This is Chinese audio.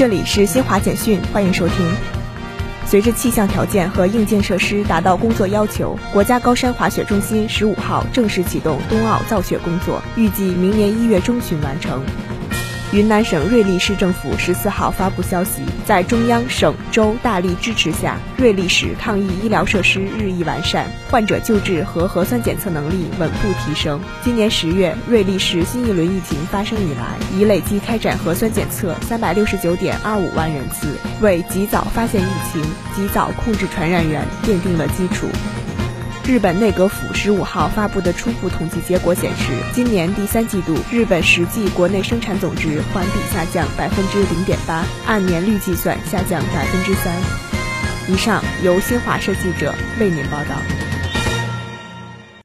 这里是新华简讯，欢迎收听。随着气象条件和硬件设施达到工作要求，国家高山滑雪中心十五号正式启动冬奥造雪工作，预计明年一月中旬完成。云南省瑞丽市政府十四号发布消息，在中央、省、州大力支持下，瑞丽市抗疫医疗设施日益完善，患者救治和核酸检测能力稳步提升。今年十月，瑞丽市新一轮疫情发生以来，已累计开展核酸检测三百六十九点二五万人次，为及早发现疫情、及早控制传染源奠定了基础。日本内阁府十五号发布的初步统计结果显示，今年第三季度日本实际国内生产总值环比下降百分之零点八，按年率计算下降百分之三。以上由新华社记者为您报道。